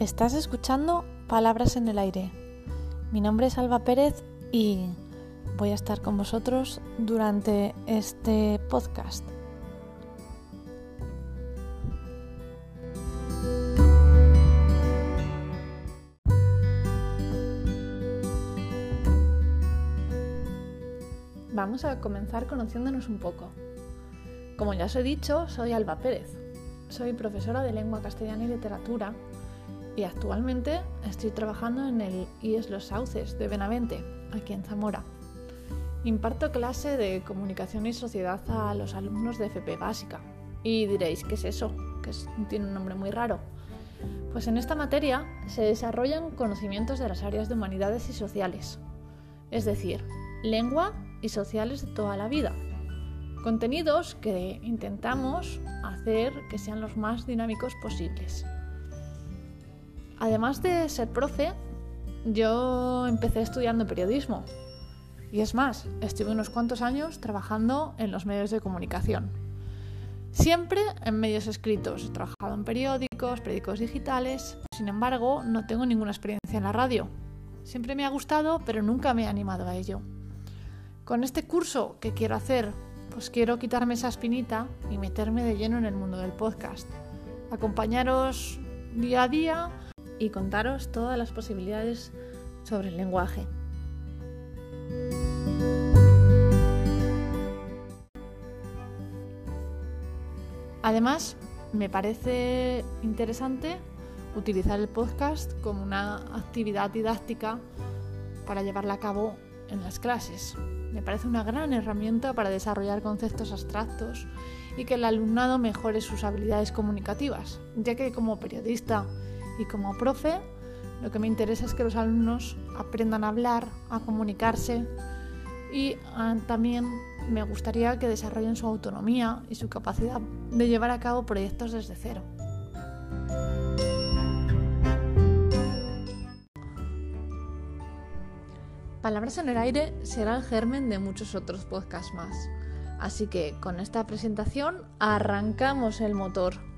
Estás escuchando Palabras en el Aire. Mi nombre es Alba Pérez y voy a estar con vosotros durante este podcast. Vamos a comenzar conociéndonos un poco. Como ya os he dicho, soy Alba Pérez. Soy profesora de lengua castellana y literatura y actualmente estoy trabajando en el IES Los Sauces de Benavente, aquí en Zamora. Imparto clase de comunicación y sociedad a los alumnos de FP Básica. Y diréis, ¿qué es eso? Que tiene un nombre muy raro. Pues en esta materia se desarrollan conocimientos de las áreas de humanidades y sociales, es decir, lengua y sociales de toda la vida. Contenidos que intentamos hacer que sean los más dinámicos posibles. Además de ser profe, yo empecé estudiando periodismo. Y es más, estuve unos cuantos años trabajando en los medios de comunicación. Siempre en medios escritos. He trabajado en periódicos, periódicos digitales. Sin embargo, no tengo ninguna experiencia en la radio. Siempre me ha gustado, pero nunca me he animado a ello. Con este curso que quiero hacer, pues quiero quitarme esa espinita y meterme de lleno en el mundo del podcast. Acompañaros día a día y contaros todas las posibilidades sobre el lenguaje. Además, me parece interesante utilizar el podcast como una actividad didáctica para llevarla a cabo en las clases. Me parece una gran herramienta para desarrollar conceptos abstractos y que el alumnado mejore sus habilidades comunicativas, ya que como periodista y como profe, lo que me interesa es que los alumnos aprendan a hablar, a comunicarse y ah, también me gustaría que desarrollen su autonomía y su capacidad de llevar a cabo proyectos desde cero. Palabras en el aire será el germen de muchos otros podcasts más. Así que con esta presentación arrancamos el motor.